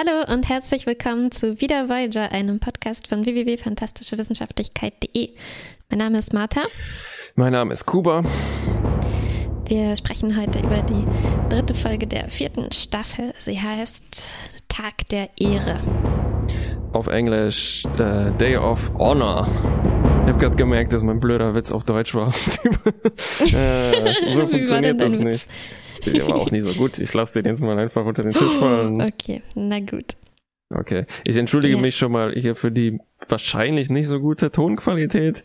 Hallo und herzlich willkommen zu Wieder Voyager, einem Podcast von www.fantastischewissenschaftlichkeit.de. Mein Name ist Martha. Mein Name ist Kuba. Wir sprechen heute über die dritte Folge der vierten Staffel. Sie heißt Tag der Ehre. Auf Englisch äh, Day of Honor. Ich habe gerade gemerkt, dass mein blöder Witz auf Deutsch war. äh, so funktioniert das nicht. Der war auch nicht so gut. Ich lasse den jetzt mal einfach unter den Tisch fallen. Okay, na gut. Okay. Ich entschuldige yeah. mich schon mal hier für die wahrscheinlich nicht so gute Tonqualität.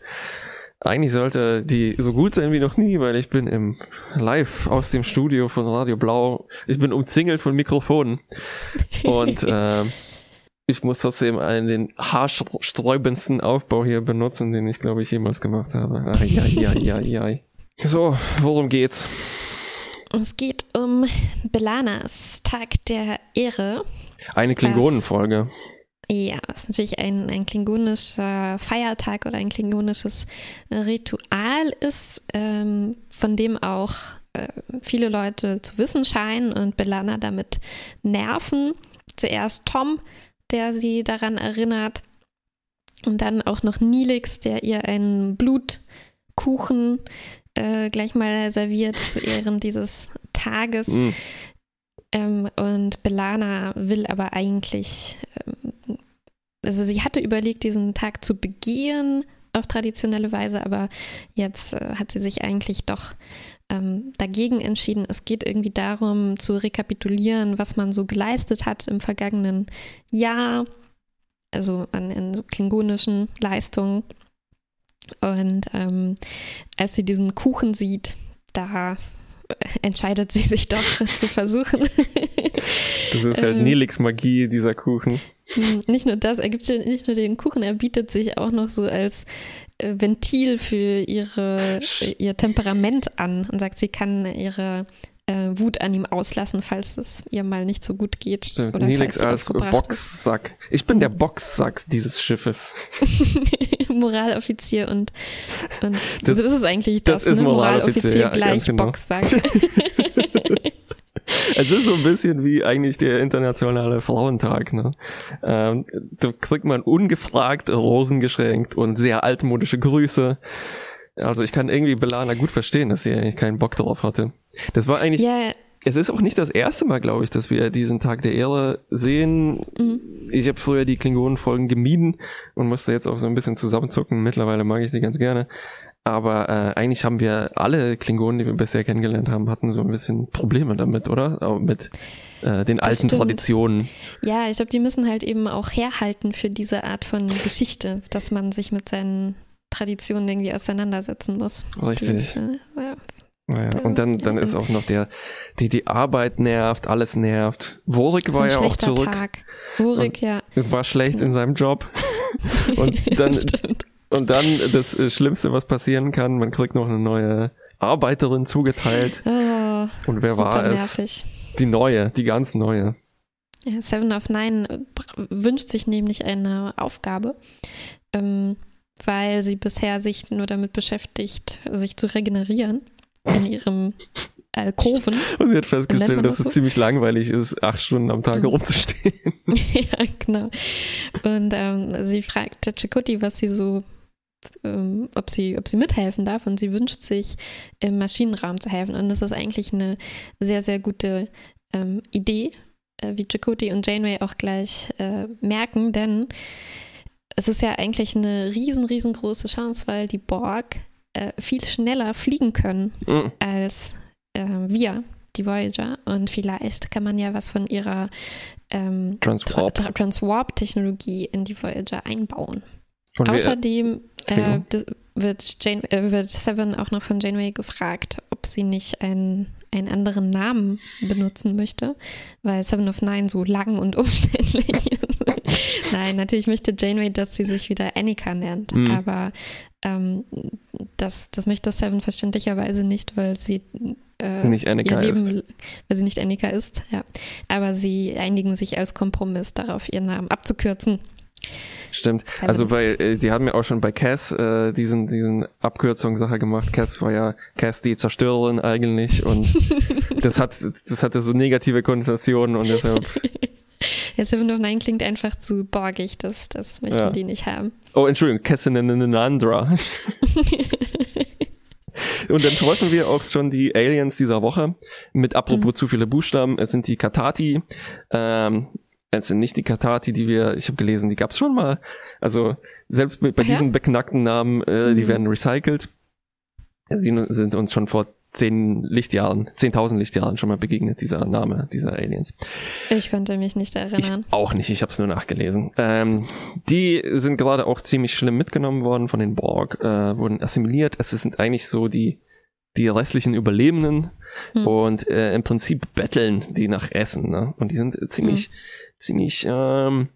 Eigentlich sollte die so gut sein wie noch nie, weil ich bin im Live aus dem Studio von Radio Blau. Ich bin umzingelt von Mikrofonen. Und äh, ich muss trotzdem einen den haarsträubendsten Aufbau hier benutzen, den ich glaube ich jemals gemacht habe. Ai, ai, ai, ai, ai. So, worum geht's? Es geht um Belanas Tag der Ehre. Eine Klingonenfolge. Ja, das ist natürlich ein, ein klingonischer Feiertag oder ein klingonisches Ritual ist, ähm, von dem auch äh, viele Leute zu wissen scheinen und Belana damit nerven. Zuerst Tom, der sie daran erinnert, und dann auch noch Nilix, der ihr einen Blutkuchen äh, gleich mal serviert zu Ehren dieses Tages. Mm. Ähm, und Belana will aber eigentlich, ähm, also sie hatte überlegt, diesen Tag zu begehen, auf traditionelle Weise, aber jetzt äh, hat sie sich eigentlich doch ähm, dagegen entschieden. Es geht irgendwie darum, zu rekapitulieren, was man so geleistet hat im vergangenen Jahr, also an, an so klingonischen Leistungen und ähm, als sie diesen Kuchen sieht, da entscheidet sie sich doch zu versuchen. Das ist halt ähm, Nelix Magie, dieser Kuchen. Hm, nicht nur das, er gibt nicht nur den Kuchen, er bietet sich auch noch so als äh, Ventil für ihre, ihr Temperament an und sagt, sie kann ihre äh, Wut an ihm auslassen, falls es ihr mal nicht so gut geht. Stimmt, Nelix als Boxsack. Ich bin der Boxsack dieses Schiffes. Moraloffizier und, und das, das, ist eigentlich das, das ist ne? Moraloffizier, Moraloffizier ja, gleich genau. Boxsack. Es ist so ein bisschen wie eigentlich der internationale Frauentag. Ne? Ähm, da kriegt man ungefragt Rosen geschenkt und sehr altmodische Grüße. Also ich kann irgendwie Belana gut verstehen, dass sie eigentlich keinen Bock darauf hatte. Das war eigentlich. Yeah. Es ist auch nicht das erste Mal, glaube ich, dass wir diesen Tag der Ehre sehen. Mhm. Ich habe früher die Klingonen-Folgen gemieden und musste jetzt auch so ein bisschen zusammenzucken. Mittlerweile mag ich sie ganz gerne. Aber äh, eigentlich haben wir alle Klingonen, die wir bisher kennengelernt haben, hatten so ein bisschen Probleme damit, oder? Auch mit äh, den das alten stimmt. Traditionen. Ja, ich glaube, die müssen halt eben auch herhalten für diese Art von Geschichte, dass man sich mit seinen Traditionen irgendwie auseinandersetzen muss. Richtig. Dieses, äh, ja, naja, und dann, dann ist auch noch der, die, die Arbeit nervt, alles nervt. Worik war ja auch zurück. Tag. Worik, ja. War schlecht in seinem Job. Und dann, und dann das äh, Schlimmste, was passieren kann, man kriegt noch eine neue Arbeiterin zugeteilt. Oh, und wer war es? Nervig. Die neue, die ganz neue. Ja, Seven of Nine wünscht sich nämlich eine Aufgabe, ähm, weil sie bisher sich nur damit beschäftigt, sich zu regenerieren in ihrem Alkoven. Und sie hat festgestellt, dass das es ziemlich langweilig ist, acht Stunden am Tag mhm. rumzustehen. ja, genau. Und ähm, sie fragt Chakoti, was sie so, ähm, ob sie, ob sie mithelfen darf. Und sie wünscht sich, im Maschinenraum zu helfen. Und das ist eigentlich eine sehr, sehr gute ähm, Idee, äh, wie Chakoti und Janeway auch gleich äh, merken, denn es ist ja eigentlich eine riesen, riesengroße Chance, weil die Borg äh, viel schneller fliegen können mhm. als äh, wir, die Voyager. Und vielleicht kann man ja was von ihrer ähm, Transwarp-Technologie in die Voyager einbauen. Und Außerdem äh, wird, Jane, äh, wird Seven auch noch von Janeway gefragt, ob sie nicht einen, einen anderen Namen benutzen möchte, weil Seven of Nine so lang und umständlich ist. Nein, natürlich möchte Janeway, dass sie sich wieder Annika nennt, mhm. aber ähm, das, das möchte Seven verständlicherweise nicht, weil sie äh, nicht Annika Leben, ist. weil sie nicht Annika ist, ja. Aber sie einigen sich als Kompromiss darauf, ihren Namen abzukürzen. Stimmt. Seven. Also bei, äh, die haben ja auch schon bei Cass äh, diesen, diesen Abkürzungssache gemacht. Cass war ja Cass die Zerstörerin eigentlich und das hat, das hatte so negative Konnotationen und deshalb Ja, Seven of Nine klingt einfach zu borgig, das, das möchten Ja. die nicht haben. Oh, Entschuldigung, Kessenenandra. Und dann treffen wir auch schon die Aliens dieser Woche. Mit apropos zu viele Buchstaben, es sind die Katati. Ähm, es sind nicht die Katati, die wir, ich habe gelesen, die gab's schon mal. Also selbst mit, bei ja? diesen beknackten Namen, äh, die Mhm. werden recycelt. Sie sind uns schon vor zehn Lichtjahren, 10.000 Lichtjahren schon mal begegnet, dieser Name dieser Aliens. Ich konnte mich nicht Ich erinnern. auch nicht, ich habe es nur nachgelesen. Ähm, die sind gerade auch ziemlich schlimm mitgenommen worden von den Borg, äh, wurden assimiliert. Es sind eigentlich so die, die restlichen Überlebenden Hm. und äh, im Prinzip betteln die nach Essen. Ne? Und die sind ziemlich, ziemlich ähm,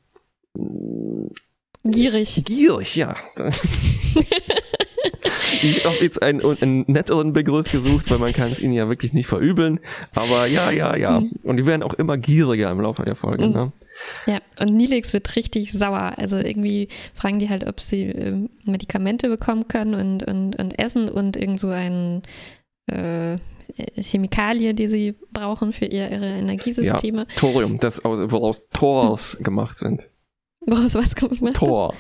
Gierig. gierig, ja. Ich habe jetzt einen, einen netteren Begriff gesucht, weil man kann es ihnen ja wirklich nicht verübeln. Aber ja, ja, ja. Mhm. Und die werden auch immer gieriger im Laufe der Folge. Mhm. Ne? Ja, und Nilix wird richtig sauer. Also irgendwie fragen die halt, ob sie ähm, Medikamente bekommen können und, und, und Essen und irgend so ein äh, Chemikalie, die sie brauchen für ihr, ihre Energiesysteme. Thorium, das aus- woraus Tors gemacht sind. Woraus was man? Tor.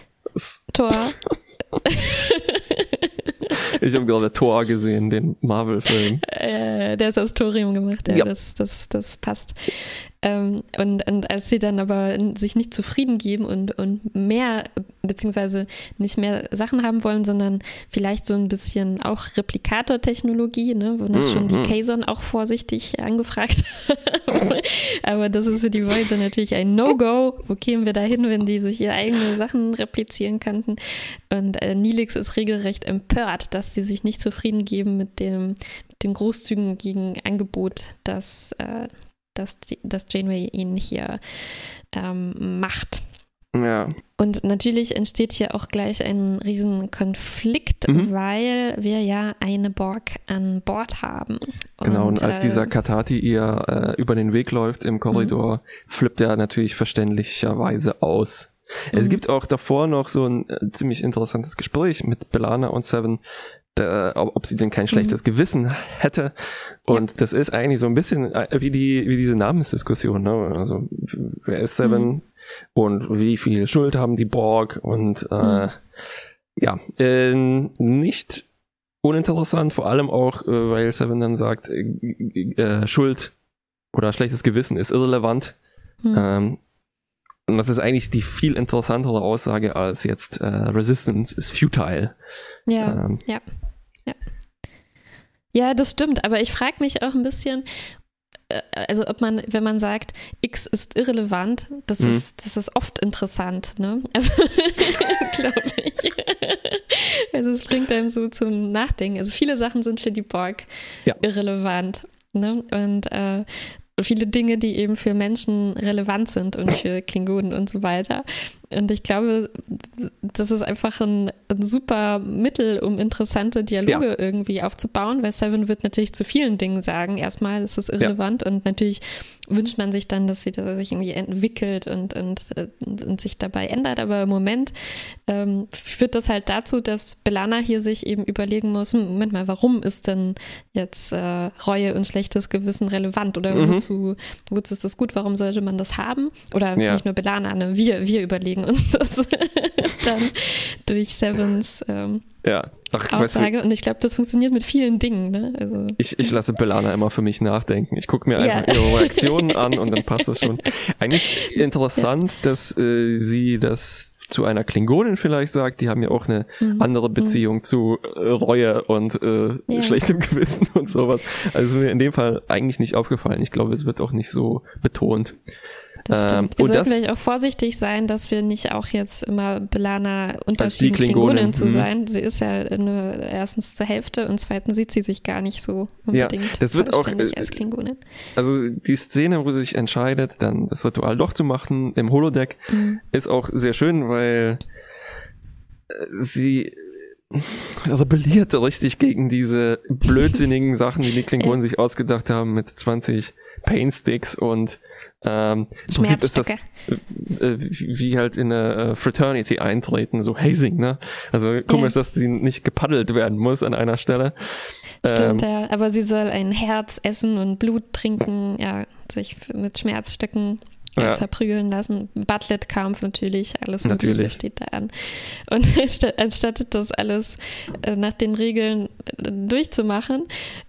Tor. Ich habe gerade Tor gesehen, den Marvel-Film. Äh, der ist aus Thorium gemacht, ja, Ja. Das, das, das passt. Ähm, und, und als sie dann aber sich nicht zufrieden geben und, und mehr, beziehungsweise nicht mehr Sachen haben wollen, sondern vielleicht so ein bisschen auch Replikator-Technologie, ne, wonach Mhm, schon die mhm. Kazon auch vorsichtig angefragt haben. aber das ist für die Voyager natürlich ein No-Go. Wo kämen wir da hin, wenn die sich ihre eigenen Sachen replizieren könnten? Und äh, Nilix ist regelrecht empört, dass sie sich nicht zufrieden geben mit dem, mit dem großzügigen Angebot, das, äh, das, die- das Janeway ihnen hier ähm, macht. Ja, Und natürlich entsteht hier auch gleich ein riesen Konflikt, Mhm. weil wir ja eine Borg an Bord haben. genau. Und als äh, dieser Katati ihr äh, über den Weg läuft im Korridor, Mhm. flippt er natürlich verständlicherweise aus. Es Mhm. gibt auch davor noch so ein äh, ziemlich interessantes Gespräch mit Belana und Seven, da, ob, ob sie denn kein schlechtes Gewissen hätte. Und das ist eigentlich so ein bisschen äh, wie die wie diese Namensdiskussion. Ne? Also wer ist Seven Mhm. und wie viel Schuld haben die Borg und äh, Mhm. ja äh, nicht uninteressant, vor allem auch, äh, weil Seven dann sagt, äh, äh, Schuld oder schlechtes Gewissen ist irrelevant. hm. Ähm, und das ist eigentlich die viel interessantere Aussage als jetzt äh, Resistance ist futile. ja. Ähm, Ja, das stimmt, aber ich frage mich auch ein bisschen, äh, also ob man, wenn man sagt, X ist irrelevant, das, Mhm. ist, das ist oft interessant, ne? Also, glaube ich. Also es bringt einem so zum Nachdenken. Also viele Sachen sind für die Borg Ja. irrelevant, ne? Und äh, viele Dinge, die eben für Menschen relevant sind und für Klingonen und so weiter. Und ich glaube, das ist einfach ein, ein super Mittel, um interessante Dialoge irgendwie aufzubauen, weil Seven wird natürlich zu vielen Dingen sagen. Erstmal ist es irrelevant und natürlich wünscht man sich dann, dass sie dass sich irgendwie entwickelt und, und, äh, und sich dabei ändert. Aber im Moment ähm, führt das halt dazu, dass Belana hier sich eben überlegen muss, hm, Moment mal, warum ist denn jetzt äh, Reue und schlechtes Gewissen relevant oder Mhm. wozu, wozu ist das gut, warum sollte man das haben? Oder Ja. nicht nur Belana, ne? wir, wir überlegen uns das dann durch Sevens ähm, ja, ach, weißt du, Aussage. Und ich glaube, das funktioniert mit vielen Dingen. Ne? Also, ich, ich lasse Belana immer für mich nachdenken. Ich gucke mir Ja. einfach ihre Reaktionen an und dann passt das schon. Eigentlich interessant, dass äh, sie das zu einer Klingonin vielleicht sagt. Die haben ja auch eine Mhm. andere Beziehung zu äh, Reue und äh, Ja. schlechtem Gewissen und sowas. Also mir in dem Fall eigentlich nicht aufgefallen. Ich glaube, es wird auch nicht so betont. Das Ähm, stimmt. Wir und sollten das- vielleicht auch vorsichtig sein, dass wir nicht auch jetzt immer Belana unterschieden, Klingonin, Klingonin zu mhm. sein. Sie ist ja nur erstens zur Hälfte und zweitens sieht sie sich gar nicht so Ja, unbedingt das wird auch, äh, als Klingonin. Also die Szene, wo sie sich entscheidet, dann das Ritual doch zu machen im Holodeck, Mhm. ist auch sehr schön, weil äh, sie rebelliert richtig gegen diese blödsinnigen Sachen, die die Klingonen sich ausgedacht haben mit 20 Painsticks und ähm, im Prinzip ist das Schmerzstücke. äh, wie halt in eine äh, Fraternity eintreten, so Hazing, ne? Also komisch, dass sie nicht gepaddelt werden muss an einer Stelle. Stimmt, Ähm, ja. Aber sie soll ein Herz essen und Blut trinken, ja, sich mit Schmerzstücken ja. verprügeln lassen. Butlet-Kampf natürlich, alles Natürlich. Mögliche steht da an. Und anstatt das alles äh, nach den Regeln äh, durchzumachen,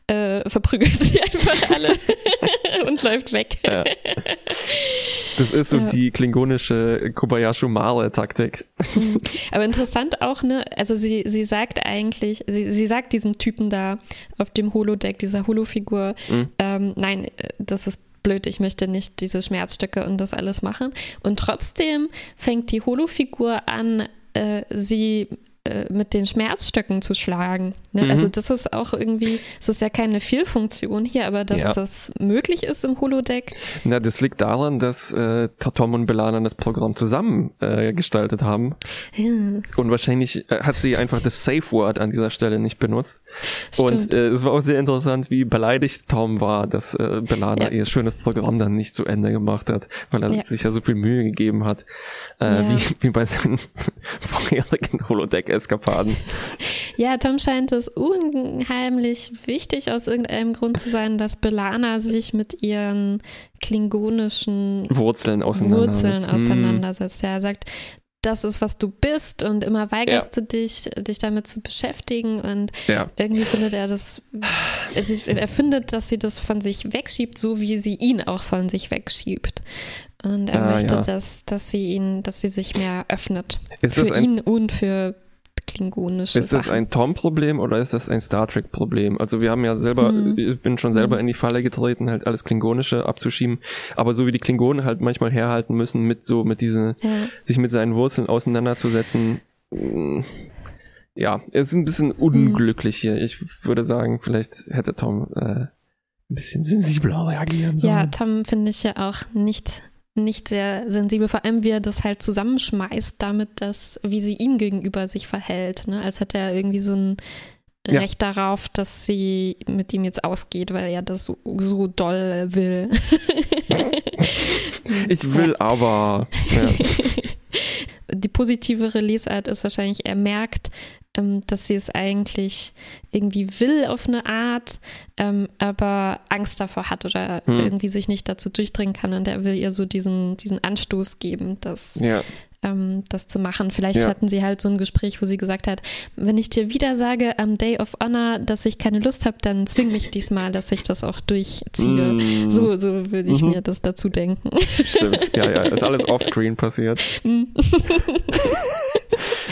äh, verprügelt sie einfach alle und läuft weg. Ja. Das ist so Ja. die klingonische Kobayashi Mare-Taktik. Aber interessant auch, ne, also sie, sie sagt eigentlich, sie, sie sagt diesem Typen da auf dem Holodeck, dieser Holofigur, Mhm. ähm, nein, äh, das ist blöd, ich möchte nicht diese Schmerzstücke und das alles machen. Und trotzdem fängt die Holofigur an, äh, sie äh, mit den Schmerzstöcken zu schlagen. Ne? Mhm. Also das ist auch irgendwie, es ist ja keine Fehlfunktion hier, aber dass Ja. das möglich ist im Holodeck, Na, das liegt daran, dass äh, Tom und Belana das Programm zusammen äh, gestaltet haben. hm, Und wahrscheinlich äh, hat sie einfach das Safe Word an dieser Stelle nicht benutzt. Und Stimmt. äh, es war auch sehr interessant, wie beleidigt Tom war, dass äh, Belana Ja. ihr schönes Programm dann nicht zu Ende gemacht hat, weil er Ja. sich ja so viel Mühe gegeben hat, äh, Ja. wie, wie bei seinen vorherigen Holodeck-Eskapaden. Ja, Tom scheint es unheimlich wichtig aus irgendeinem Grund zu sein, dass Belana sich mit ihren klingonischen Wurzeln auseinandersetzt. Wurzeln Hm. auseinandersetzt. Ja, er sagt, das ist, was du bist und immer weigerst du dich, dich damit zu beschäftigen und Ja. irgendwie findet er das, er findet, dass sie das von sich wegschiebt, so wie sie ihn auch von sich wegschiebt. Und er Ah, möchte, ja. dass, dass sie ihn, dass sie sich mehr öffnet. Ist für ein ihn und für klingonische Ist das ein Tom-Problem oder ist das ein Star Trek-Problem? Also wir haben ja selber, Mhm. ich bin schon selber Mhm. in die Falle getreten, halt alles Klingonische abzuschieben. Aber so wie die Klingonen halt manchmal herhalten müssen, mit so, mit diesen, ja. sich mit seinen Wurzeln auseinanderzusetzen, mh, ja, es ist ein bisschen unglücklich hier. Ich würde sagen, vielleicht hätte Tom äh, ein bisschen sensibler reagieren sollen. ja, Tom finde ich ja auch nicht, nicht sehr sensibel, vor allem wie er das halt zusammenschmeißt, damit, dass, wie sie ihm gegenüber sich verhält, ne? als hätte er irgendwie so ein Ja. Recht darauf, dass sie mit ihm jetzt ausgeht, weil er das so, so doll will. ich will aber, ja. die positivere Lesart ist wahrscheinlich, er merkt, dass sie es eigentlich irgendwie will auf eine Art, ähm, aber Angst davor hat oder Hm. irgendwie sich nicht dazu durchdringen kann und er will ihr so diesen, diesen Anstoß geben, das, ja. ähm, das zu machen. Vielleicht Ja. hatten sie halt so ein Gespräch, wo sie gesagt hat, wenn ich dir wieder sage am Day of Honor, dass ich keine Lust habe, dann zwing mich diesmal, dass ich das auch durchziehe. Mm, So, so würde ich Mhm. mir das dazu denken. Stimmt, ja, ja, ist alles offscreen passiert.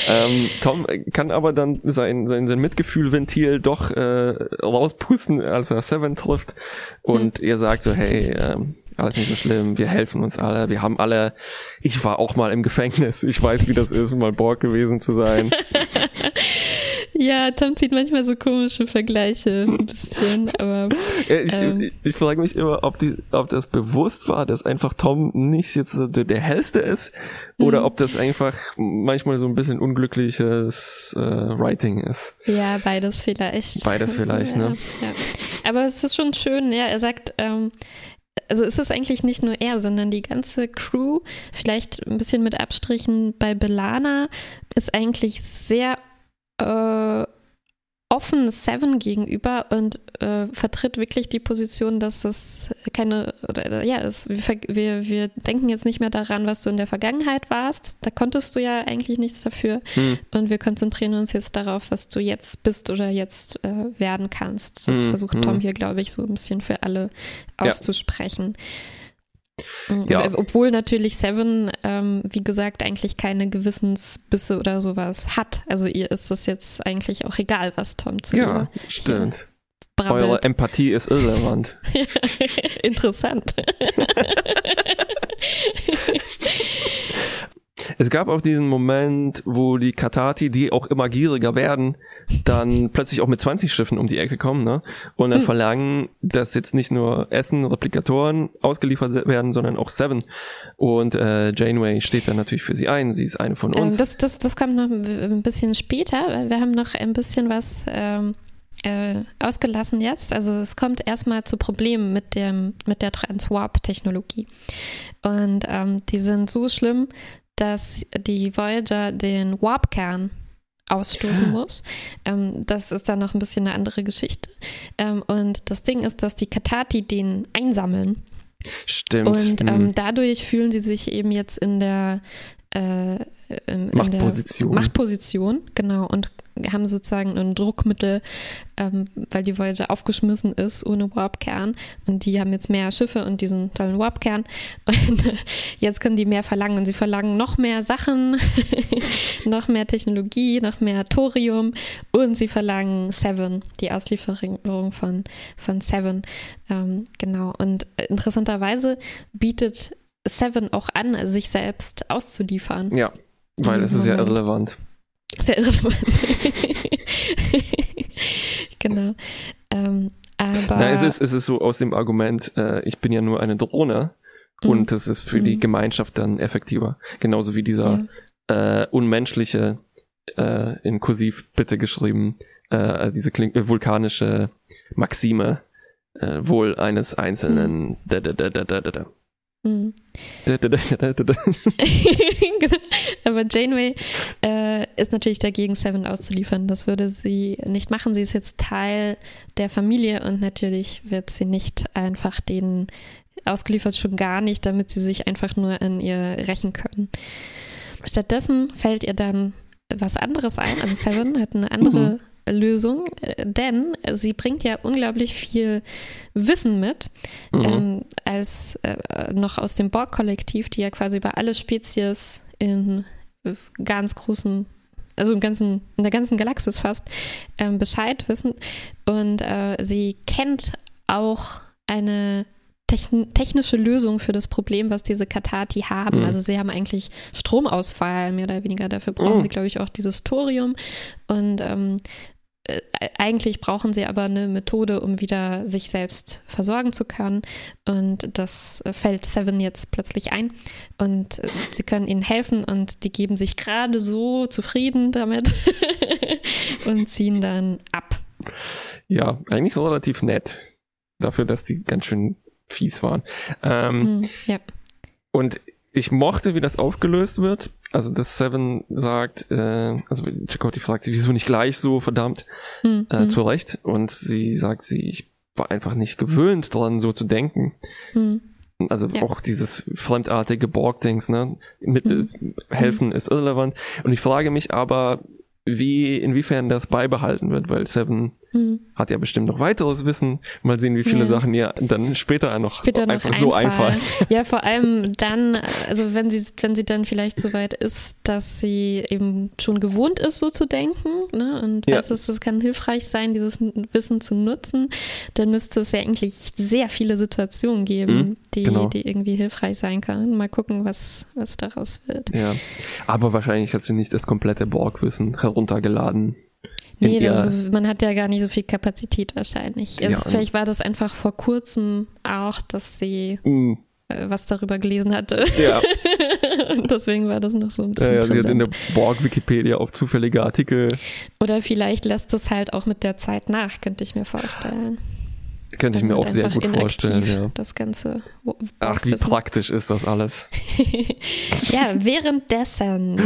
Ähm, Tom kann aber dann sein, sein, sein Mitgefühlventil doch äh, rauspusten, als er Seven trifft. Und ihr sagt so, hey, ähm, alles nicht so schlimm, wir helfen uns alle, wir haben alle, ich war auch mal im Gefängnis, ich weiß, wie das ist, mal Borg gewesen zu sein. Ja, Tom zieht manchmal so komische Vergleiche ein bisschen, aber Äh, Ich, Ähm. ich, ich frage mich immer, ob, die, ob das bewusst war, dass einfach Tom nicht jetzt der, der hellste ist oder Mhm. ob das einfach manchmal so ein bisschen unglückliches äh, Writing ist. ja, beides vielleicht. Beides vielleicht, ja, ne? Ja. Aber es ist schon schön, ja, er sagt, ähm, also es ist eigentlich nicht nur er, sondern die ganze Crew, vielleicht ein bisschen mit Abstrichen bei Belana, ist eigentlich sehr äh, offen Seven gegenüber und äh, vertritt wirklich die Position, dass es keine, oder, ja, es, wir, wir, wir denken jetzt nicht mehr daran, was du in der Vergangenheit warst. Da konntest du ja eigentlich nichts dafür. Hm. Und wir konzentrieren uns jetzt darauf, was du jetzt bist oder jetzt äh, werden kannst. Das Hm, versucht hm. Tom hier, glaube ich, so ein bisschen für alle Ja. auszusprechen. Mhm, Ja. Obwohl natürlich Seven, ähm, wie gesagt, eigentlich keine Gewissensbisse oder sowas hat. Also ihr ist es jetzt eigentlich auch egal, was Tom zu Ja, stimmt. Eure brabbelt. Empathie ist irrelevant. Interessant. Es gab auch diesen Moment, wo die Katati, die auch immer gieriger werden, dann plötzlich auch mit 20 Schiffen um die Ecke kommen, ne? Und dann Mhm. verlangen, dass jetzt nicht nur Essen, Replikatoren ausgeliefert werden, sondern auch Seven. Und äh, Janeway steht dann natürlich für sie ein. Sie ist eine von Ähm, uns. das, das, das kommt noch ein bisschen später, weil wir haben noch ein bisschen was ähm, äh, ausgelassen jetzt. Also es kommt erstmal zu Problemen mit, dem, mit der Transwarp-Technologie. Und ähm, die sind so schlimm, dass die Voyager den Warp-Kern ausstoßen muss. Ähm, das ist dann noch ein bisschen eine andere Geschichte. Ähm, und das Ding ist, dass die Katati den einsammeln. Stimmt. Und ähm, hm. dadurch fühlen sie sich eben jetzt in der äh, in, Machtposition. In der Machtposition, genau, und haben sozusagen ein Druckmittel, ähm, weil die Voyager aufgeschmissen ist ohne Warpkern. Und die haben jetzt mehr Schiffe und diesen tollen Warpkern. Und jetzt können die mehr verlangen. Und sie verlangen noch mehr Sachen, noch mehr Technologie, noch mehr Thorium. Und sie verlangen Seven, die Auslieferung von, von Seven, ähm, genau. Und interessanterweise bietet Seven auch an, sich selbst auszuliefern. Ja, weil es ist ja irrelevant. Sehr irrelevant. genau. Ähm, aber Na, es, ist, es ist so aus dem Argument, äh, ich bin ja nur eine Drohne Mhm. und das ist für die Mhm. Gemeinschaft dann effektiver. Genauso wie dieser äh, unmenschliche, äh, in Kursiv bitte geschrieben, äh, diese Kling äh, vulkanische Maxime, äh, wohl eines einzelnen. Da, da, da, da. Mhm. Genau. Aber Janeway äh, ist natürlich dagegen, Seven auszuliefern. Das würde sie nicht machen. Sie ist jetzt Teil der Familie und natürlich wird sie nicht einfach denen ausgeliefert, schon gar nicht, damit sie sich einfach nur an ihr rächen können. Stattdessen fällt ihr dann was anderes ein. Also Seven hat eine andere Lösung, äh, denn sie bringt ja unglaublich viel Wissen mit, Mhm. ähm, als äh, noch aus dem Borg-Kollektiv, die ja quasi über alle Spezies in ganz großen, also im ganzen, in der ganzen Galaxis fast, ähm, Bescheid wissen. Und äh, sie kennt auch eine techn technische Lösung für das Problem, was diese Katati haben. Mhm. Also sie haben eigentlich Stromausfall, mehr oder weniger. Dafür brauchen Mhm. sie, glaube ich, auch dieses Thorium. Und ähm, äh, eigentlich brauchen sie aber eine Methode, um wieder sich selbst versorgen zu können. Und das äh, fällt Seven jetzt plötzlich ein. Und äh, sie können ihnen helfen und die geben sich gerade so zufrieden damit und ziehen dann ab. Ja, eigentlich so relativ nett. Dafür, dass die ganz schön fies waren. Ähm, Hm, ja. Und ich mochte, wie das aufgelöst wird. Also, dass Seven sagt, äh, also Chakotay fragt sie, wieso nicht gleich so, verdammt, Hm, äh, hm, zu Recht. Und sie sagt sie, ich war einfach nicht gewöhnt dran, so zu denken. hm, Also Ja. auch dieses fremdartige Borg-Dings, ne? Mit, Mhm. äh, helfen ist irrelevant. Und ich frage mich aber, wie, inwiefern das beibehalten wird, weil Seven hm. hat ja bestimmt noch weiteres Wissen. Mal sehen, wie viele Ja. Sachen ihr dann später noch Später noch einfach so einfallen. Ja, vor allem dann, also wenn sie, wenn sie dann vielleicht so weit ist, dass sie eben schon gewohnt ist, so zu denken, ne? Und Ja. weiß, es, das kann hilfreich sein, dieses Wissen zu nutzen, dann müsste es ja eigentlich sehr viele Situationen geben, Mhm, die, genau. die irgendwie hilfreich sein können. Mal gucken, was, was daraus wird. Ja. Aber wahrscheinlich hat sie nicht das komplette Borg-Wissen heruntergeladen. Nee, also man hat ja gar nicht so viel Kapazität wahrscheinlich. Ja, Also vielleicht war das einfach vor kurzem auch, dass sie Mm, äh, was darüber gelesen hatte. ja. Und deswegen war das noch so ein ja, bisschen ja, sie hat in der Borg-Wikipedia auf zufällige Artikel, Oder vielleicht lässt es halt auch mit der Zeit nach, könnte ich mir vorstellen. könnte ich mir Also auch sehr gut vorstellen. Ja. Das ganze Wo- Ach, wie praktisch ist das alles. Ja, währenddessen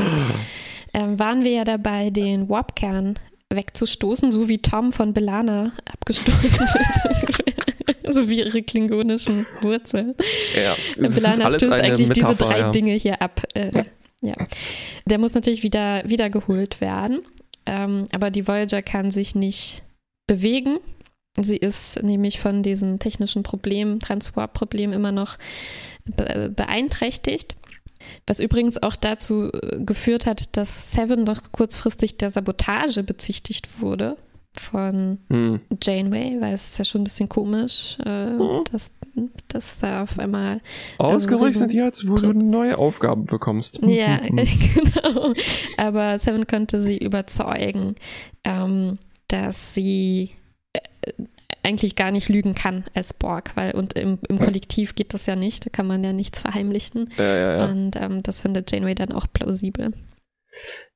ähm, waren wir ja dabei, den Warpkern wegzustoßen, so wie Tom von Belana abgestoßen wird. so wie ihre klingonischen Wurzeln. Ja, Belana stößt eigentlich diese Metapher, drei ja. Dinge hier ab. Äh, ja. Der muss natürlich wieder wiedergeholt werden. Ähm, aber die Voyager kann sich nicht bewegen. Sie ist nämlich von diesen technischen Problemen, Transportproblemen immer noch be beeinträchtigt. Was übrigens auch dazu äh, geführt hat, dass Seven noch kurzfristig der Sabotage bezichtigt wurde von Hm. Janeway, weil es ist ja schon ein bisschen komisch, äh, Mhm. dass, dass da auf einmal Ausgerechnet Riesen- jetzt, wo du eine neue Aufgabe bekommst. Ja, genau. Aber Seven konnte sie überzeugen, ähm, dass sie äh, eigentlich gar nicht lügen kann als Borg, weil und im, im Kollektiv geht das ja nicht, da kann man ja nichts verheimlichen. Ja, ja, ja. Und ähm, das findet Janeway dann auch plausibel.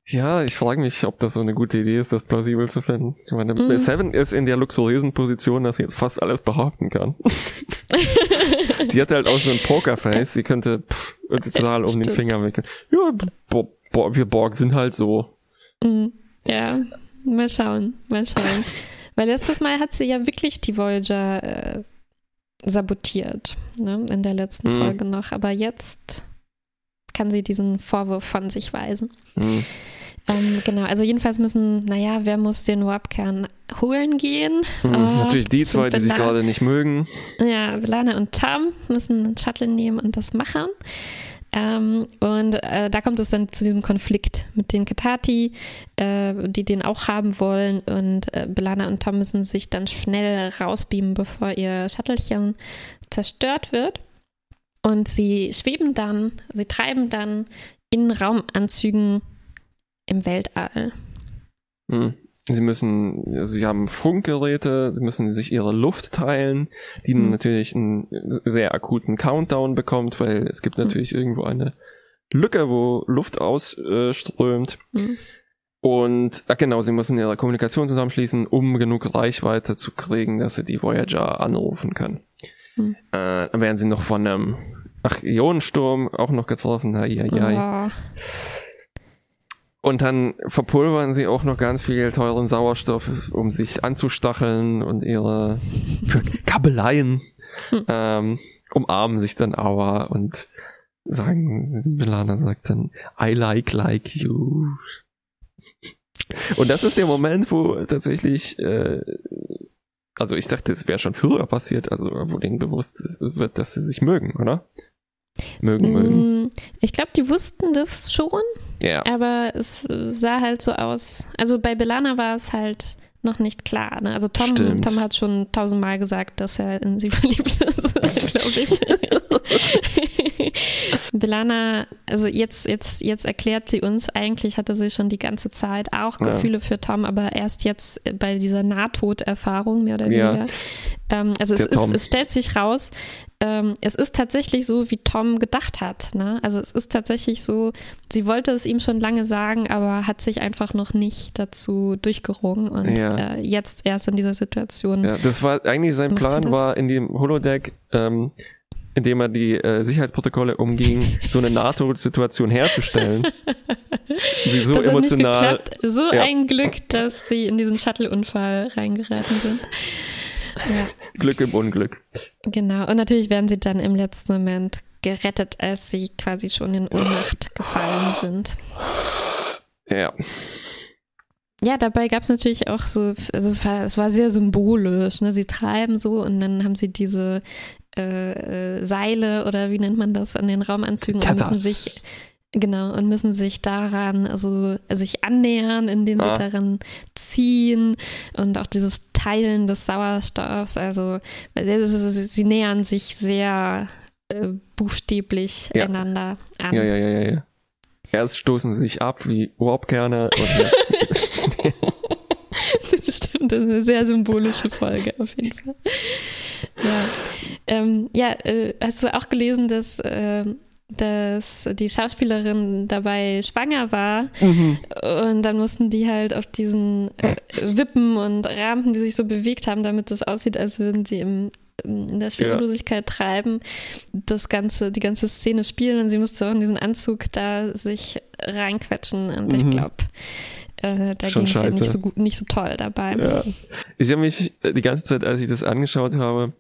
Ja, ich frage mich, ob das so eine gute Idee ist, das plausibel zu finden. Ich meine, Mhm. Seven ist in der luxuriösen Position, dass sie jetzt fast alles behaupten kann. sie hat halt auch so ein Pokerface, sie könnte pff, total um den. Finger wickeln. Ja, Bo Bo wir Borg sind halt so. Mhm. Ja, mal schauen, mal schauen. Weil letztes Mal hat sie ja wirklich die Voyager äh, sabotiert, ne, in der letzten Mhm. Folge noch. Aber jetzt kann sie diesen Vorwurf von sich weisen. Hm. Ähm, genau, also jedenfalls müssen, naja, wer muss den Warpkern holen gehen? Hm. Äh, Natürlich die zwei, die sich gerade nicht mögen. Ja, Lana und Tom müssen einen Shuttle nehmen und das machen. Ähm, und äh, da kommt es dann zu diesem Konflikt mit den Katati, äh, die den auch haben wollen. Und äh, Belana und Tom müssen sich dann schnell rausbeamen, bevor ihr Shuttlechen zerstört wird. Und sie schweben dann, sie treiben dann in Raumanzügen im Weltall. Hm. Sie müssen, sie haben Funkgeräte, sie müssen sich ihre Luft teilen, die Hm. natürlich einen sehr akuten Countdown bekommt, weil es gibt natürlich irgendwo eine Lücke, wo Luft ausströmt. Hm. Und ach genau, sie müssen ihre Kommunikation zusammenschließen, um genug Reichweite zu kriegen, dass sie die Voyager anrufen können. Hm. Äh, dann werden sie noch von einem ach, Ionensturm auch noch getroffen. Ai, ai, ai. Oh. Und dann verpulvern sie auch noch ganz viel teuren Sauerstoff, um sich anzustacheln und ihre Kabeleien Hm. ähm, umarmen sich dann aber und sagen, Belana sagt dann, I like like you. Und das ist der Moment, wo tatsächlich, äh, also ich dachte, es wäre schon früher passiert, also wo denen bewusst wird, dass sie sich mögen, oder? Mögen, mögen. Mm, Ich glaube, die wussten das schon, Ja. aber es sah halt so aus. Also bei Belana war es halt noch nicht klar. Ne? Also Tom, Stimmt. Tom hat schon tausendmal gesagt, dass er in sie verliebt ist, glaube ich. Belana, also jetzt, jetzt, jetzt erklärt sie uns, eigentlich hatte sie schon die ganze Zeit auch Ja. Gefühle für Tom, aber erst jetzt bei dieser Nahtoderfahrung mehr oder Ja. weniger. Ähm, also es, ist, es stellt sich raus, ähm, es ist tatsächlich so, wie Tom gedacht hat. Ne? Also es ist tatsächlich so, sie wollte es ihm schon lange sagen, aber hat sich einfach noch nicht dazu durchgerungen und Ja. äh, jetzt erst in dieser Situation. Ja, das war eigentlich sein Plan, war in dem Holodeck, ähm, indem er die äh, Sicherheitsprotokolle umging, so eine NATO-Situation herzustellen. sie so das emotional. So Ja. ein Glück, dass sie in diesen Shuttle-Unfall reingeraten sind. Glück im Unglück. genau. Und natürlich werden sie dann im letzten Moment gerettet, als sie quasi schon in Ohnmacht gefallen sind. Ja. Ja, dabei gab es natürlich auch so, also es war, es war sehr symbolisch. Ne? Sie treiben so und dann haben sie diese äh, äh, Seile oder wie nennt man das an den Raumanzügen und müssen sich genau und müssen sich daran, also sich annähern, indem sie Ah. daran ziehen und auch dieses Teilen des Sauerstoffs. Also sie nähern sich sehr äh, buchstäblich Ja. einander an. Ja, ja, ja, ja, ja. Erst stoßen sie sich ab wie Warpkerne und jetzt. Das stimmt, das ist eine sehr symbolische Folge auf jeden Fall. Ja, ähm, ja äh, hast du auch gelesen, dass, äh, dass die Schauspielerin dabei schwanger war Mhm. und dann mussten die halt auf diesen äh, Wippen und Rampen, die sich so bewegt haben, damit es aussieht, als würden sie im in der Schwerelosigkeit treiben, das ganze, die ganze Szene spielen und sie musste auch in diesen Anzug da sich reinquetschen und ich Mhm. glaube, äh, da ging es ja nicht so gut, nicht so toll dabei. Ja. Ich habe mich die ganze Zeit, als ich das angeschaut habe,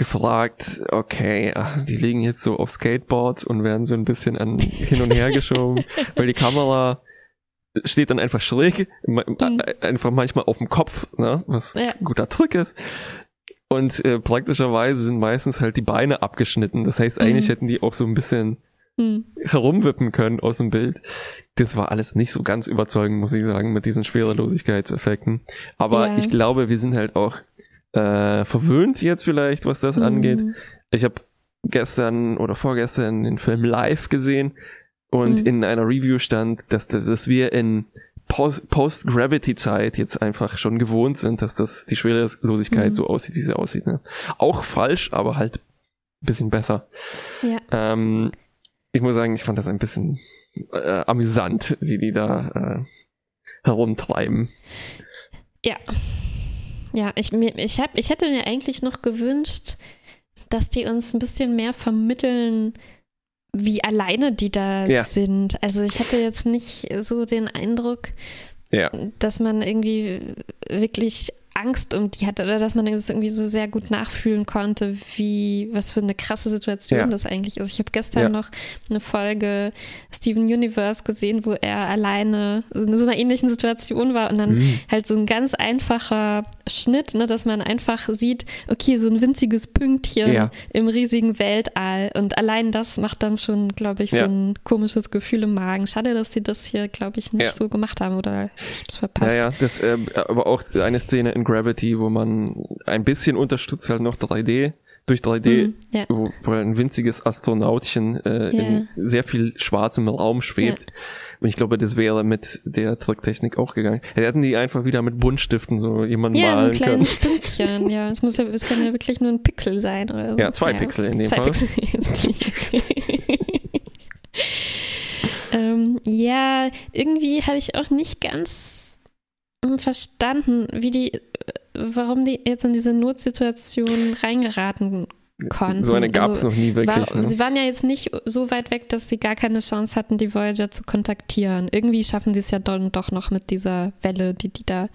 gefragt, okay, ach, die liegen jetzt so auf Skateboards und werden so ein bisschen an, hin und her geschoben, weil die Kamera steht dann einfach schräg, Mhm. einfach manchmal auf dem Kopf, ne, was Ja. ein guter Trick ist. Und äh, praktischerweise sind meistens halt die Beine abgeschnitten. Das heißt, eigentlich Mhm. hätten die auch so ein bisschen Hm. herumwippen können aus dem Bild. Das war alles nicht so ganz überzeugend, muss ich sagen, mit diesen Schwerelosigkeitseffekten. Aber Ja. ich glaube, wir sind halt auch äh, verwöhnt jetzt vielleicht, was das angeht. Hm. Ich habe gestern oder vorgestern den Film live gesehen und Mhm. in einer Review stand, dass, dass wir in Post- Post-Gravity-Zeit jetzt einfach schon gewohnt sind, dass das die Schwerelosigkeit Mhm. so aussieht, wie sie aussieht. Ne? Auch falsch, aber halt ein bisschen besser. Ja. Ähm, ich muss sagen, ich fand das ein bisschen äh, amüsant, wie die da äh, herumtreiben. Ja. Ja, ich, ich, hab, ich hätte mir eigentlich noch gewünscht, dass die uns ein bisschen mehr vermitteln, wie alleine die da Ja. sind. Also ich hatte jetzt nicht so den Eindruck, Ja. dass man irgendwie wirklich Angst um die hatte oder dass man das irgendwie so sehr gut nachfühlen konnte, wie, was für eine krasse Situation Ja. das eigentlich ist. Ich habe gestern Ja. noch eine Folge Steven Universe gesehen, wo er alleine in so einer ähnlichen Situation war und dann Mhm. halt so ein ganz einfacher Schnitt, ne, dass man einfach sieht, okay, so ein winziges Pünktchen Ja. im riesigen Weltall und allein das macht dann schon, glaube ich, so ein komisches Gefühl im Magen. Schade, dass sie das hier, glaube ich, nicht so gemacht haben oder ich hab's verpasst. Ja, ja, das, äh, aber auch eine Szene in Gravity, wo man ein bisschen unterstützt halt noch 3D, durch 3D, Mhm, ja. wo, wo ein winziges Astronautchen äh, in sehr viel schwarzem Raum schwebt. Und ich glaube, das wäre mit der Tricktechnik auch gegangen. Da hätten die einfach wieder mit Buntstiften so jemanden Ja, so ein malen können. Pünktchen. Ja, es muss ja, es kann ja wirklich nur ein Pixel sein oder so. Ja, zwei Pixel in dem zwei Fall. Pixel. ähm, ja, irgendwie habe ich auch nicht ganz verstanden, wie die, äh, warum die jetzt in diese Notsituation reingeraten konnten. So eine gab es Also, noch nie wirklich. war, ne? Sie waren ja jetzt nicht so weit weg, dass sie gar keine Chance hatten, die Voyager zu kontaktieren. Irgendwie schaffen sie es ja dann doch noch mit dieser Welle, die die da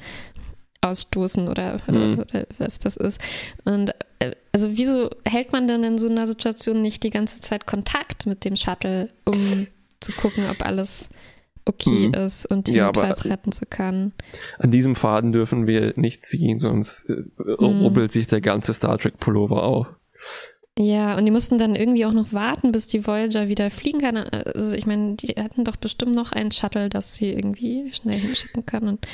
ausstoßen oder, Mhm. oder was das ist. Und äh, also wieso hält man denn in so einer Situation nicht die ganze Zeit Kontakt mit dem Shuttle, um zu gucken, ob alles okay Mhm. ist und die Ja, notfalls retten zu können? An diesem Faden dürfen wir nicht ziehen, sonst äh, Mhm. rubbelt sich der ganze Star Trek Pullover auf. Ja, und die mussten dann irgendwie auch noch warten, bis die Voyager wieder fliegen kann. Also ich meine, die hatten doch bestimmt noch ein Shuttle, das sie irgendwie schnell hinschicken können. Und,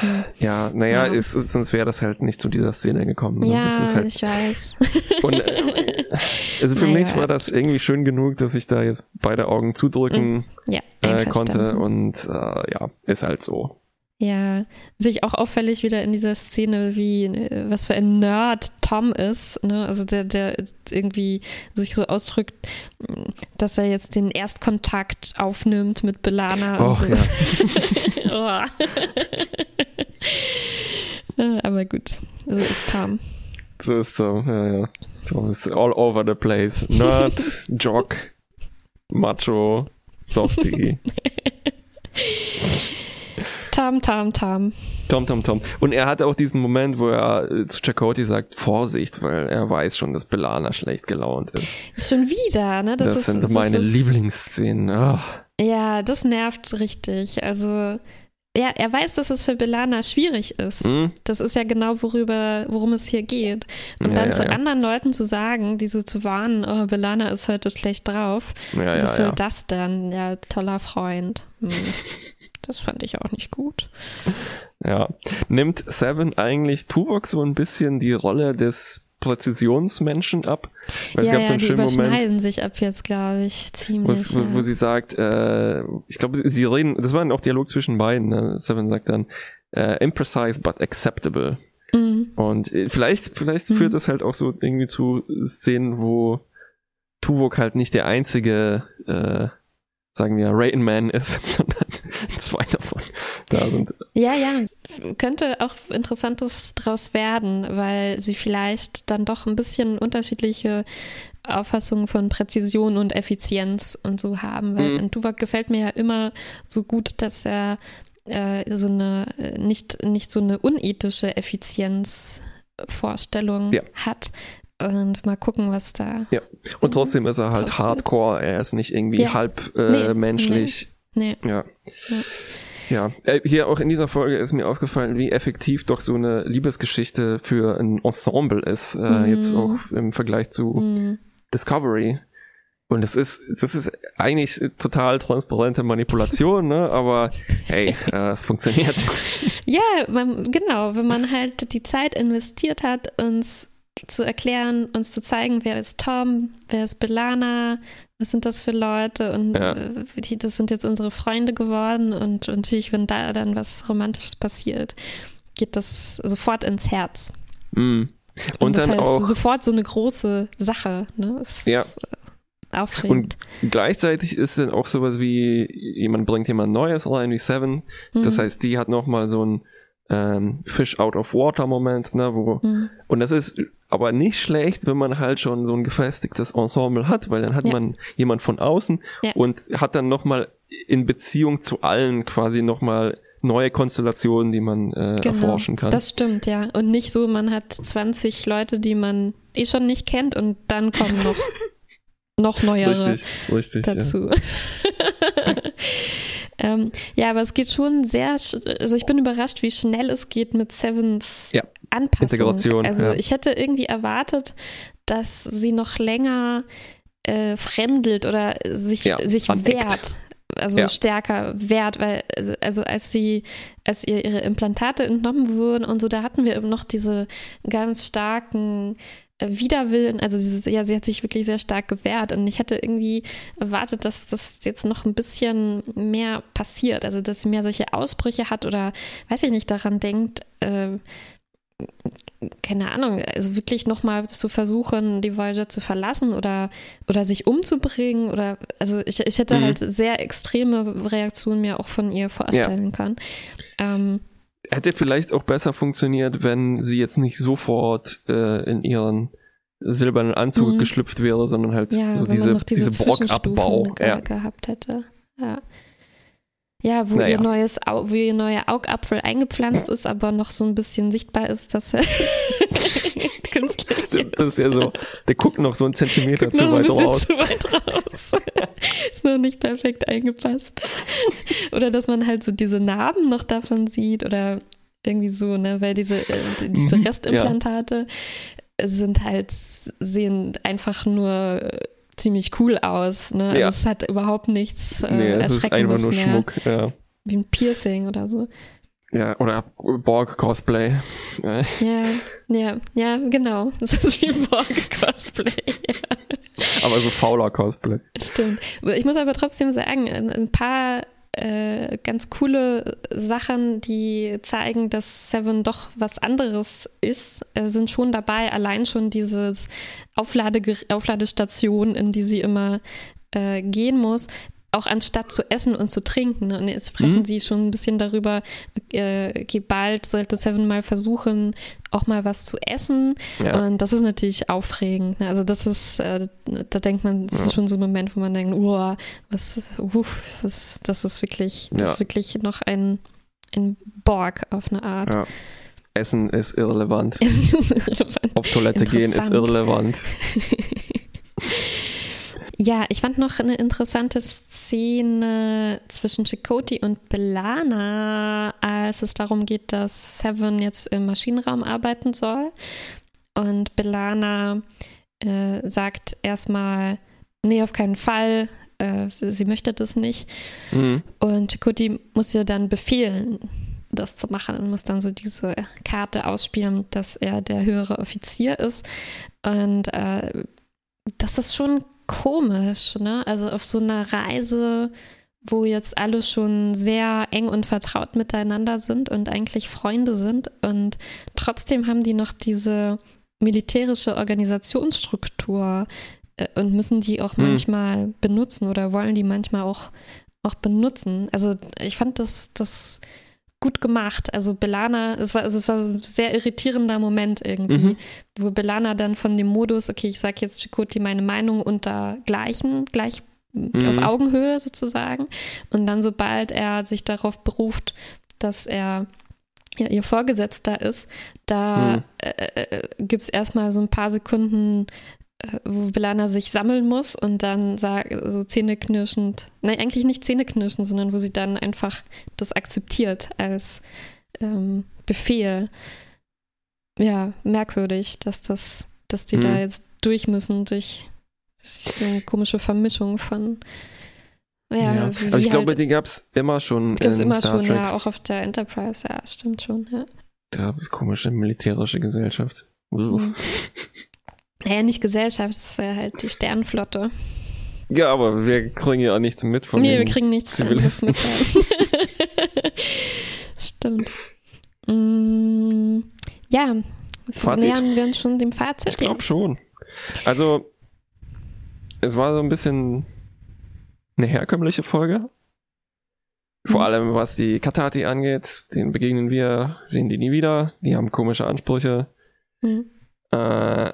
hm. Ja, naja, Ja. Ist, sonst wäre das halt nicht zu dieser Szene gekommen. ne? Ja, halt, ich weiß. und, äh, also für Naja. mich war das irgendwie schön genug, dass ich da jetzt beide Augen zudrücken ja, äh, konnte und äh, ja, ist halt so. Ja, sich auch auffällig wieder in dieser Szene, wie äh, was für ein Nerd Tom ist, ne? Also der, der irgendwie sich so ausdrückt, mh, dass er jetzt den Erstkontakt aufnimmt mit Belana und Och, so. ja. Oh. Äh, Aber gut, so ist Tom. So ist so, ja, ja. So ist all over the place. Nerd, Jock, Macho, Softie, Tom, Tom, Tom. Tom, Tom, Tom. Und er hat auch diesen Moment, wo er äh, zu Chakotay sagt, Vorsicht, weil er weiß schon, dass Belana schlecht gelaunt ist. Ist schon wieder, ne? Das, ist, sind das meine ist, Lieblingsszenen. Ach. Ja, das nervt richtig. Also, ja, er weiß, dass es für Belana schwierig ist. Hm? Das ist ja genau, worüber, worum es hier geht. Und Ja, dann ja, zu ja. anderen Leuten zu sagen, die so zu warnen, oh, Belana ist heute schlecht drauf. Ja, Was ja, soll ja. das denn? Ja, toller Freund. Hm. Das fand ich auch nicht gut. ja. Nimmt Seven eigentlich Tuvok so ein bisschen die Rolle des Präzisionsmenschen ab? Weil es ja, gab so ja, einen die schönen Moment, überschneiden sich ab jetzt, glaube ich, wo, ziemlich. es- wo, ja. wo sie sagt, äh, ich glaube, sie reden, das war auch Dialog zwischen beiden. Ne? Seven sagt dann, äh, imprecise but acceptable. Mhm. Und äh, vielleicht, vielleicht Mhm. führt das halt auch so irgendwie zu Szenen, wo Tuvok halt nicht der einzige, äh, sagen wir, Rain Man ist, sondern zwei davon da sind. Ja, ja, könnte auch Interessantes draus werden, weil sie vielleicht dann doch ein bisschen unterschiedliche Auffassungen von Präzision und Effizienz und so haben, weil Mhm. Tuvok gefällt mir ja immer so gut, dass er äh, so eine nicht, nicht so eine unethische Effizienzvorstellung Ja. hat. Und mal gucken, was da. Ja. Und trotzdem ist er halt hardcore, er ist nicht irgendwie Ja. halb äh, Nee, menschlich. Nee. Ja. Ja. Ja, äh, hier auch in dieser Folge ist mir aufgefallen, wie effektiv doch so eine Liebesgeschichte für ein Ensemble ist, äh, Mhm. jetzt auch im Vergleich zu Hm. Discovery. Und das ist, das ist eigentlich total transparente Manipulation, ne? Aber hey, äh, es funktioniert. Ja, man, genau, wenn man halt die Zeit investiert hat, uns zu erklären, uns zu zeigen, wer ist Tom, wer ist Belana, was sind das für Leute und Ja. äh, die, das sind jetzt unsere Freunde geworden und, und natürlich, wenn da dann was Romantisches passiert, geht das sofort ins Herz. Mm. Und, das dann ist halt auch sofort so eine große Sache. Ne? Ist Ja. äh, aufregend. gleichzeitig ist dann auch sowas wie, jemand bringt jemand Neues rein wie Seven. Das Mhm. heißt, die hat nochmal so ein ähm, Fish out of water Moment, ne, wo, Mhm. und das ist aber nicht schlecht, wenn man halt schon so ein gefestigtes Ensemble hat, weil dann hat Ja. man jemand von außen Ja. und hat dann nochmal in Beziehung zu allen quasi nochmal neue Konstellationen, die man äh, genau, erforschen kann. Das stimmt, ja. Und nicht so, man hat 20 Leute, die man eh schon nicht kennt und dann kommen noch, noch neuere richtig, richtig, dazu. Ja. ähm, ja, aber es geht schon sehr, also ich bin überrascht, wie schnell es geht mit Sevens ja. Anpassung. Integration. Also ja. ich hätte irgendwie erwartet, dass sie noch länger äh, fremdelt oder sich, ja, sich wehrt also ja. stärker wert, weil also als sie, als ihr ihre Implantate entnommen wurden und so, da hatten wir eben noch diese ganz starken äh, Widerwillen, also dieses, ja, sie hat sich wirklich sehr stark gewehrt und ich hätte irgendwie erwartet, dass das jetzt noch ein bisschen mehr passiert, also dass sie mehr solche Ausbrüche hat oder weiß ich nicht daran denkt, äh, keine Ahnung, also wirklich nochmal zu versuchen, die Voyager zu verlassen oder, oder sich umzubringen oder, also ich, ich hätte mhm. halt sehr extreme Reaktionen mir auch von ihr vorstellen ja. können. Ähm, Hätte vielleicht auch besser funktioniert, wenn sie jetzt nicht sofort äh, in ihren silbernen Anzug mhm. geschlüpft wäre, sondern halt ja, so diese, diese, diese Borgabbau ja. gehabt hätte. Ja. Ja, wo, naja. ihr neues, wo ihr neuer Augapfel eingepflanzt ist, aber noch so ein bisschen sichtbar ist, dass er künstlich ist. Das ist ja so, der guckt noch so einen Zentimeter zu weit raus. Zu weit raus. ist noch nicht perfekt eingepasst. Oder dass man halt so diese Narben noch davon sieht oder irgendwie so, ne, weil diese, äh, diese mhm. Restimplantate ja. sind halt, sehen einfach nur ziemlich cool aus. Ne? Also ja. es hat überhaupt nichts äh, nee, es ist einfach nur mehr. Schmuck. Ja. Wie ein Piercing oder so. Ja, oder Borg-Cosplay. Ja, ja, ja, genau. Das ist wie Borg-Cosplay. Ja. Aber so fauler Cosplay. Stimmt. Ich muss aber trotzdem sagen, ein paar äh, ganz coole Sachen, die zeigen, dass Seven doch was anderes ist, äh, sind schon dabei. Allein schon dieses Auflade Aufladestation, in die sie immer äh, gehen muss, auch anstatt zu essen und zu trinken. Ne? Und jetzt sprechen mhm. sie schon ein bisschen darüber, äh, okay, bald sollte Seven mal versuchen, auch mal was zu essen. Ja. Und das ist natürlich aufregend. Ne? Also das ist, äh, da denkt man, das ja. ist schon so ein Moment, wo man denkt, oh, was, uh, was, das ist wirklich, das ja. ist wirklich noch ein, ein Borg auf eine Art. Essen ist irrelevant. Essen ist irrelevant. Auf Toilette gehen ist irrelevant. Ja, ich fand noch eine interessante Szene zwischen Chakoti und Belana, als es darum geht, dass Seven jetzt im Maschinenraum arbeiten soll. Und Belana äh, sagt erstmal, nee, auf keinen Fall, äh, sie möchte das nicht. Mhm. Und Chakoti muss ihr dann befehlen, das zu machen und muss dann so diese Karte ausspielen, dass er der höhere Offizier ist. Und äh, das ist schon komisch, ne? Also auf so einer Reise, wo jetzt alle schon sehr eng und vertraut miteinander sind und eigentlich Freunde sind und trotzdem haben die noch diese militärische Organisationsstruktur äh, und müssen die auch hm. manchmal benutzen oder wollen die manchmal auch, auch benutzen. Also ich fand das, das gut gemacht. Also Belana, es war, also es war ein sehr irritierender Moment irgendwie, mhm. wo Belana dann von dem Modus, okay, ich sage jetzt Chakoti meine Meinung unter Gleichen, gleich mhm. auf Augenhöhe sozusagen. Und dann, sobald er sich darauf beruft, dass er ja, ihr Vorgesetzter ist, da mhm. äh, äh, gibt es erstmal so ein paar Sekunden wo Belana sich sammeln muss und dann sagt, so zähneknirschend, nein, eigentlich nicht zähneknirschend, sondern wo sie dann einfach das akzeptiert als ähm, Befehl. Ja, merkwürdig, dass das, dass die hm. da jetzt durch müssen, durch so eine komische Vermischung von ja, ja. aber ich glaube, halt, die gab es immer schon. Gab es immer Star schon, Trek. ja, auch auf der Enterprise, ja, stimmt schon, ja. Da komische militärische Gesellschaft. Mhm. Naja, nicht Gesellschaft, das ist ja halt die Sternenflotte. Ja, aber wir kriegen ja auch nichts mit von Nee, wir kriegen nichts Zivilisten. mit. Stimmt. Mm, ja, Fazit. nähern wir uns schon dem Fazit. Ich glaube schon. Also, es war so ein bisschen eine herkömmliche Folge. Vor mhm. allem was die Katati angeht, denen begegnen wir, sehen die nie wieder, die haben komische Ansprüche. Mhm. Äh,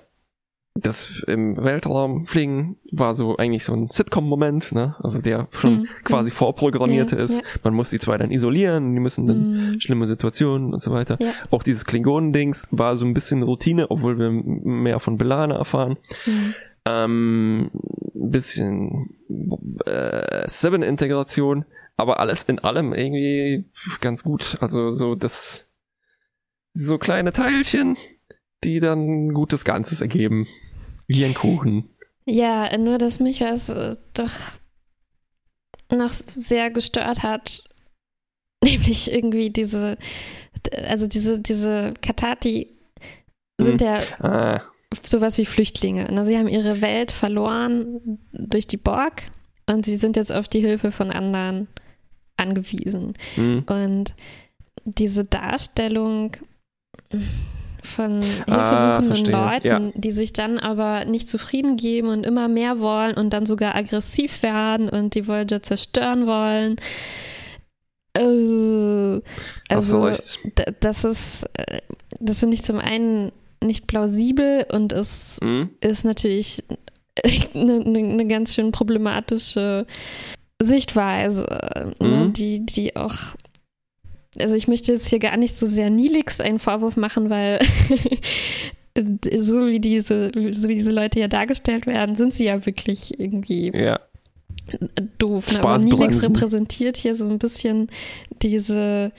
das im Weltraum fliegen war so eigentlich so ein Sitcom-Moment, ne? Also der schon Mhm. quasi vorprogrammiert Ja, ist. ja. Man muss die zwei dann isolieren, die müssen dann Mhm. schlimme Situationen und so weiter. Ja. Auch dieses Klingonen-Dings war so ein bisschen Routine, obwohl wir mehr von Belana erfahren. Mhm. Ähm, ein bisschen äh, Seven-Integration, aber alles in allem irgendwie ganz gut. Also so das so kleine Teilchen, die dann ein gutes Ganzes ergeben. Wie ein Kuchen. Ja, nur dass mich was äh, doch noch sehr gestört hat, nämlich irgendwie diese, also diese, diese Katati sind Mhm. ja Ah, sowas wie Flüchtlinge. Ne? Sie haben ihre Welt verloren durch die Borg und sie sind jetzt auf die Hilfe von anderen angewiesen. hm. Und diese Darstellung von Ah, hilfesuchenden verstehe. Leuten, Ja. die sich dann aber nicht zufrieden geben und immer mehr wollen und dann sogar aggressiv werden und die Voyager zerstören wollen. Äh, also, das ist, äh, das finde ich zum einen nicht plausibel und es Hm? ist natürlich eine, eine, eine ganz schön problematische Sichtweise, ne, Mhm. die, die auch, also ich möchte jetzt hier gar nicht so sehr Nilix einen Vorwurf machen, weil so wie diese, so wie diese Leute ja dargestellt werden, sind sie ja wirklich irgendwie Ja. doof. Ne? Aber Nilix repräsentiert hier so ein bisschen diese,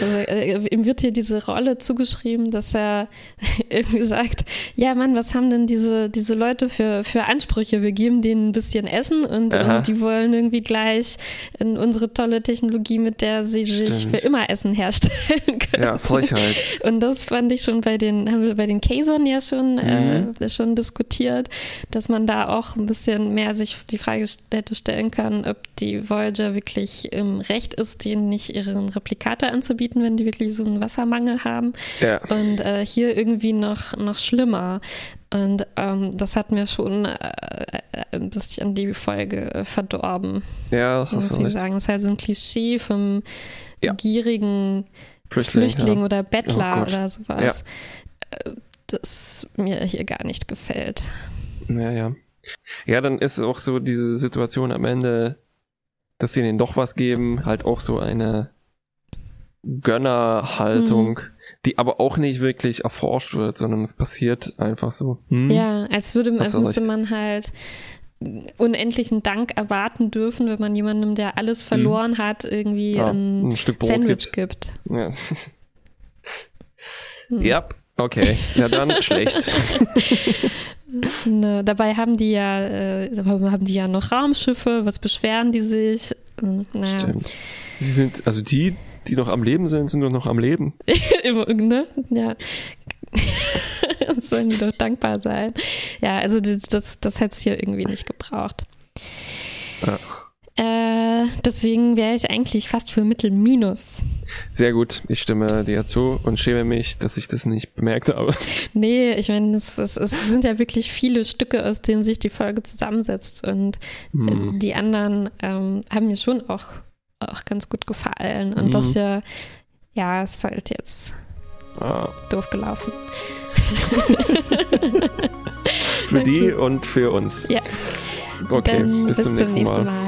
also, äh, ihm wird hier diese Rolle zugeschrieben, dass er irgendwie sagt, ja Mann, was haben denn diese, diese Leute für, für Ansprüche? Wir geben denen ein bisschen Essen und, und die wollen irgendwie gleich in unsere tolle Technologie, mit der sie sich Stimmt. für immer Essen herstellen können. Ja, Frechheit. Und das fand ich schon bei den, haben wir bei den Casern ja schon, Mhm. äh, schon diskutiert, dass man da auch ein bisschen mehr sich die Frage hätte stellen können, ob die Voyager wirklich im Recht ist, denen nicht ihren Replikator anzubieten, wenn die wirklich so einen Wassermangel haben. Ja. Und äh, hier irgendwie noch, noch schlimmer. Und ähm, das hat mir schon äh, äh, ein bisschen die Folge äh, verdorben, Ja, muss hast du ich sagen. Das ist halt so ein Klischee vom Ja. gierigen Flüchtling, Flüchtling ja. oder Bettler Oh oder sowas. Äh, Das mir hier gar nicht gefällt. Ja, ja. Ja, dann ist auch so diese Situation am Ende, dass sie denen doch was geben, halt auch so eine Gönnerhaltung, die aber auch nicht wirklich erforscht wird, sondern es passiert einfach so. Hm? Ja, als würde als müsste recht. man halt unendlichen Dank erwarten dürfen, wenn man jemandem, der alles verloren hat, irgendwie Hm. Ja, ein, ein Stück Brot Sandwich gibt. gibt. Ja. Hm. ja, okay. Ja, dann schlecht. Ne, dabei haben die ja, äh, haben die ja noch Raumschiffe, was beschweren die sich? Hm, Naja. Stimmt. Sie sind, also die, die noch am Leben sind, sind doch noch am Leben. Ne? Ja. Sollen die doch dankbar sein. Ja, also das, das, das hätte es hier irgendwie nicht gebraucht. Ja. Äh, deswegen wäre ich eigentlich fast für Mittel minus. Sehr gut, ich stimme dir zu und schäme mich, dass ich das nicht bemerkt habe. Nee, ich meine, es, es, es sind ja wirklich viele Stücke, aus denen sich die Folge zusammensetzt. Und äh, Hm. die anderen ähm, haben mir schon auch, auch ganz gut gefallen. Und Mhm. das ja, ja, ist halt jetzt Ah, doof gelaufen. für die und für uns. Ja. Okay, Dann bis, zum nächsten Mal. Mal.